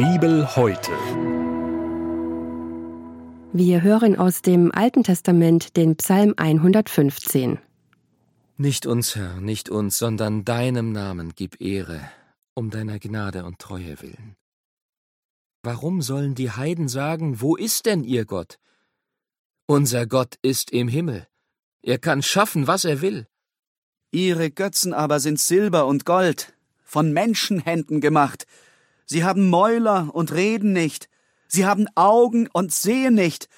Bibel heute. Wir hören aus dem Alten Testament den Psalm 115. Nicht uns, Herr, nicht uns, sondern deinem Namen gib Ehre, um deiner Gnade und Treue willen. Warum sollen die Heiden sagen, wo ist denn ihr Gott? Unser Gott ist im Himmel. Er kann schaffen, was er will. Ihre Götzen aber sind Silber und Gold, von Menschenhänden gemacht. Sie haben Mäuler und reden nicht. Sie haben Augen und sehen nicht.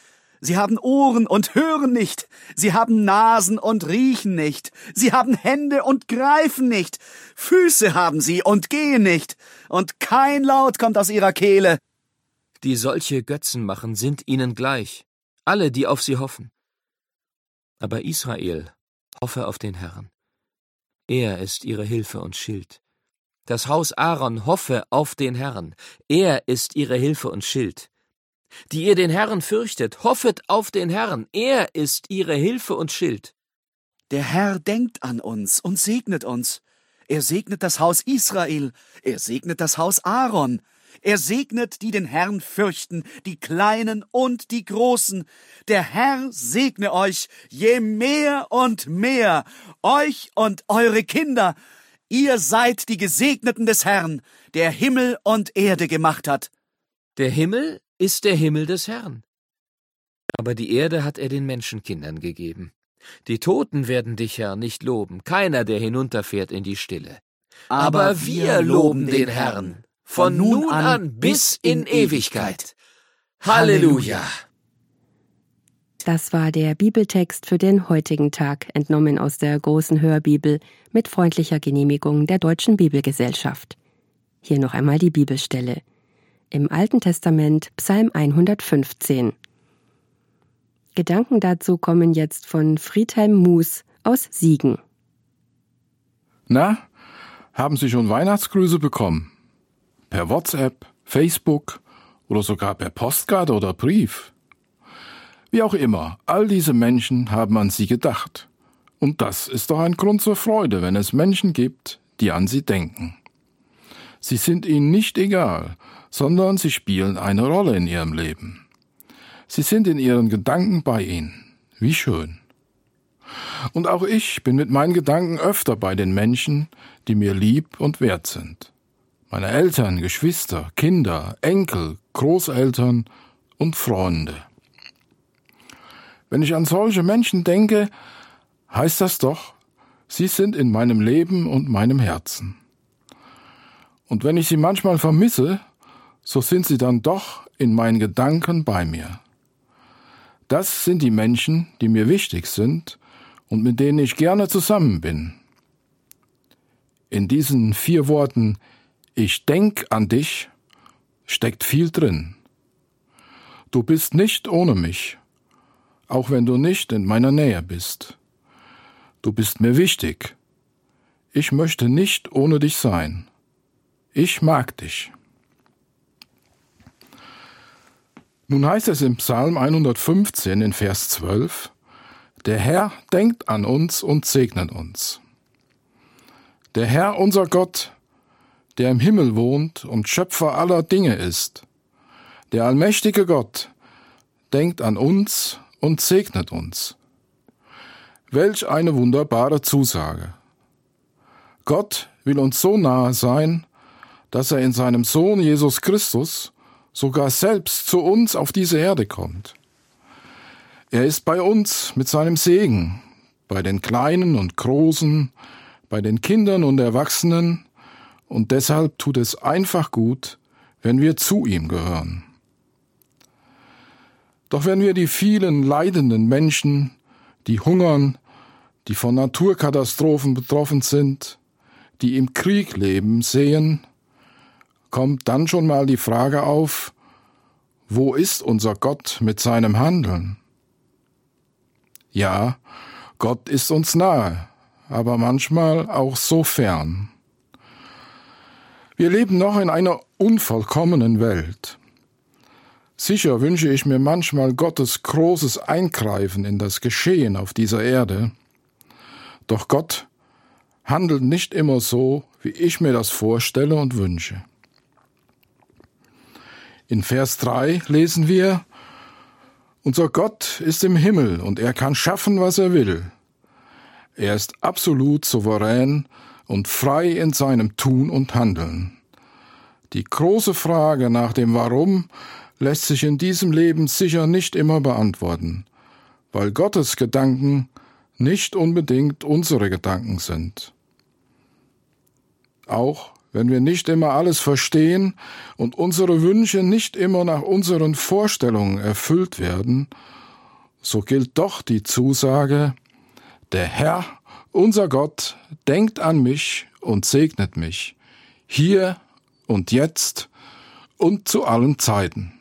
Sie haben Ohren und hören nicht. Sie haben Nasen und riechen nicht. Sie haben Hände und greifen nicht. Füße haben sie und gehen nicht. Und kein Laut kommt aus ihrer Kehle. Die solche Götzen machen, sind ihnen gleich. Alle, die auf sie hoffen. Aber Israel hoffe auf den Herrn. Er ist ihre Hilfe und Schild. Das Haus Aaron hoffe auf den Herrn. Er ist ihre Hilfe und Schild. Die ihr den Herrn fürchtet, hoffet auf den Herrn. Er ist ihre Hilfe und Schild. Der Herr denkt an uns und segnet uns. Er segnet das Haus Israel. Er segnet das Haus Aaron. Er segnet, die den Herrn fürchten, die Kleinen und die Großen. Der Herr segne euch je mehr und mehr, euch und eure Kinder, Ihr seid die Gesegneten des Herrn, der Himmel und Erde gemacht hat. Der Himmel ist der Himmel des Herrn. Aber die Erde hat er den Menschenkindern gegeben. Die Toten werden dich, Herr, nicht loben, keiner, der hinunterfährt in die Stille. Aber, Aber wir loben den Herrn, von nun an bis in Ewigkeit. Halleluja! Das war der Bibeltext für den heutigen Tag, entnommen aus der großen Hörbibel mit freundlicher Genehmigung der Deutschen Bibelgesellschaft. Hier noch einmal die Bibelstelle. Im Alten Testament Psalm 115. Gedanken dazu kommen jetzt von Friedhelm Mus aus Siegen. Na, haben Sie schon Weihnachtsgrüße bekommen? Per WhatsApp, Facebook oder sogar per Postkarte oder Brief? Wie auch immer, all diese Menschen haben an sie gedacht. Und das ist doch ein Grund zur Freude, wenn es Menschen gibt, die an sie denken. Sie sind ihnen nicht egal, sondern sie spielen eine Rolle in ihrem Leben. Sie sind in ihren Gedanken bei ihnen. Wie schön. Und auch ich bin mit meinen Gedanken öfter bei den Menschen, die mir lieb und wert sind. Meine Eltern, Geschwister, Kinder, Enkel, Großeltern und Freunde. Wenn ich an solche Menschen denke, heißt das doch, sie sind in meinem Leben und meinem Herzen. Und wenn ich sie manchmal vermisse, so sind sie dann doch in meinen Gedanken bei mir. Das sind die Menschen, die mir wichtig sind und mit denen ich gerne zusammen bin. In diesen vier Worten Ich denk an dich steckt viel drin. Du bist nicht ohne mich auch wenn du nicht in meiner Nähe bist. Du bist mir wichtig. Ich möchte nicht ohne dich sein. Ich mag dich. Nun heißt es im Psalm 115 in Vers 12, Der Herr denkt an uns und segnet uns. Der Herr unser Gott, der im Himmel wohnt und Schöpfer aller Dinge ist, der allmächtige Gott, denkt an uns und segnet uns. Welch eine wunderbare Zusage. Gott will uns so nahe sein, dass er in seinem Sohn Jesus Christus sogar selbst zu uns auf diese Erde kommt. Er ist bei uns mit seinem Segen, bei den Kleinen und Großen, bei den Kindern und Erwachsenen, und deshalb tut es einfach gut, wenn wir zu ihm gehören. Doch wenn wir die vielen leidenden Menschen, die hungern, die von Naturkatastrophen betroffen sind, die im Krieg leben, sehen, kommt dann schon mal die Frage auf, wo ist unser Gott mit seinem Handeln? Ja, Gott ist uns nahe, aber manchmal auch so fern. Wir leben noch in einer unvollkommenen Welt. Sicher wünsche ich mir manchmal Gottes großes Eingreifen in das Geschehen auf dieser Erde. Doch Gott handelt nicht immer so, wie ich mir das vorstelle und wünsche. In Vers 3 lesen wir, Unser Gott ist im Himmel und er kann schaffen, was er will. Er ist absolut souverän und frei in seinem Tun und Handeln. Die große Frage nach dem Warum lässt sich in diesem Leben sicher nicht immer beantworten, weil Gottes Gedanken nicht unbedingt unsere Gedanken sind. Auch wenn wir nicht immer alles verstehen und unsere Wünsche nicht immer nach unseren Vorstellungen erfüllt werden, so gilt doch die Zusage, der Herr, unser Gott, denkt an mich und segnet mich, hier und jetzt und zu allen Zeiten.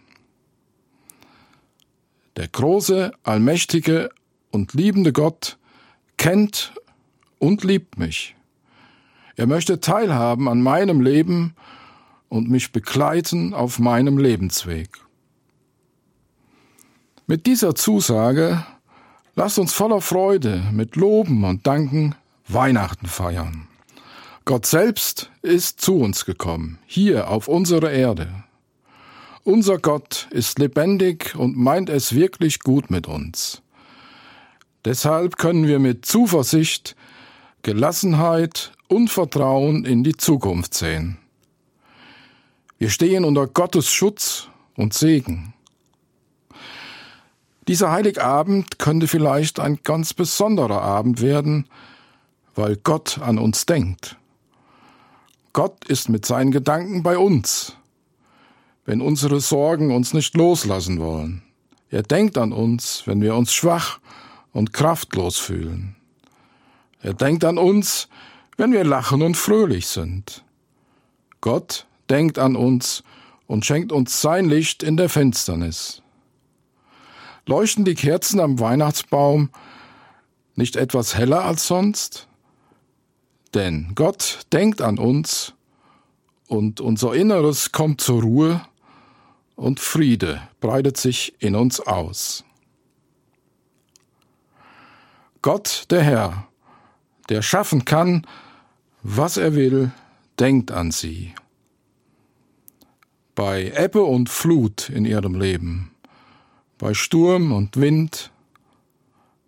Der große, allmächtige und liebende Gott kennt und liebt mich. Er möchte teilhaben an meinem Leben und mich begleiten auf meinem Lebensweg. Mit dieser Zusage lasst uns voller Freude mit Loben und Danken Weihnachten feiern. Gott selbst ist zu uns gekommen, hier auf unsere Erde. Unser Gott ist lebendig und meint es wirklich gut mit uns. Deshalb können wir mit Zuversicht, Gelassenheit und Vertrauen in die Zukunft sehen. Wir stehen unter Gottes Schutz und Segen. Dieser Heiligabend könnte vielleicht ein ganz besonderer Abend werden, weil Gott an uns denkt. Gott ist mit seinen Gedanken bei uns, wenn unsere Sorgen uns nicht loslassen wollen. Er denkt an uns, wenn wir uns schwach und kraftlos fühlen. Er denkt an uns, wenn wir lachen und fröhlich sind. Gott denkt an uns und schenkt uns sein Licht in der Finsternis. Leuchten die Kerzen am Weihnachtsbaum nicht etwas heller als sonst? Denn Gott denkt an uns und unser Inneres kommt zur Ruhe und Friede breitet sich in uns aus. Gott, der Herr, der schaffen kann, was er will, denkt an sie. Bei Ebbe und Flut in ihrem Leben, bei Sturm und Wind,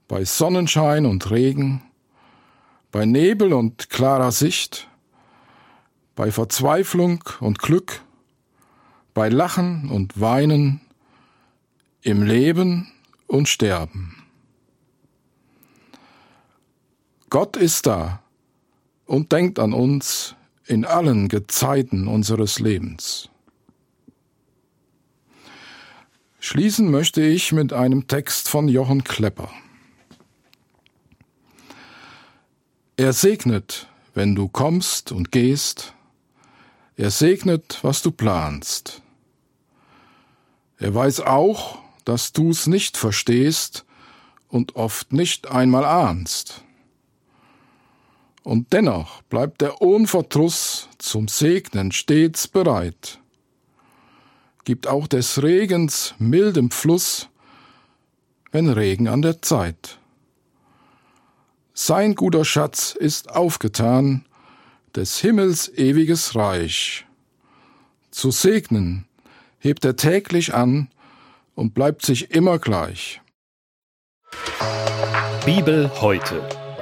bei Sonnenschein und Regen, bei Nebel und klarer Sicht, bei Verzweiflung und Glück, bei Lachen und Weinen, im Leben und Sterben. Gott ist da und denkt an uns in allen Gezeiten unseres Lebens. Schließen möchte ich mit einem Text von Jochen Klepper. Er segnet, wenn du kommst und gehst, er segnet, was du planst. Er weiß auch, dass du's nicht verstehst und oft nicht einmal ahnst. Und dennoch bleibt der Unverdruss zum Segnen stets bereit, gibt auch des Regens mildem Fluss, wenn Regen an der Zeit. Sein guter Schatz ist aufgetan, des Himmels ewiges Reich. Zu segnen hebt er täglich an und bleibt sich immer gleich. Bibel heute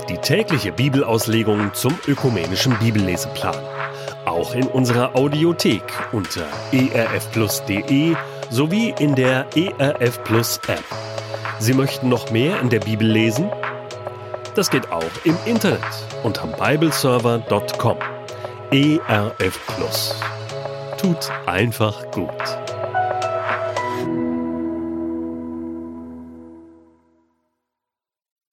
die tägliche Bibelauslegung zum ökumenischen Bibelleseplan. Auch in unserer Audiothek unter erfplus.de sowie in der ERF Plus App. Sie möchten noch mehr in der Bibel lesen? Das geht auch im Internet unter bibleserver.com. ERF Plus. Tut einfach gut.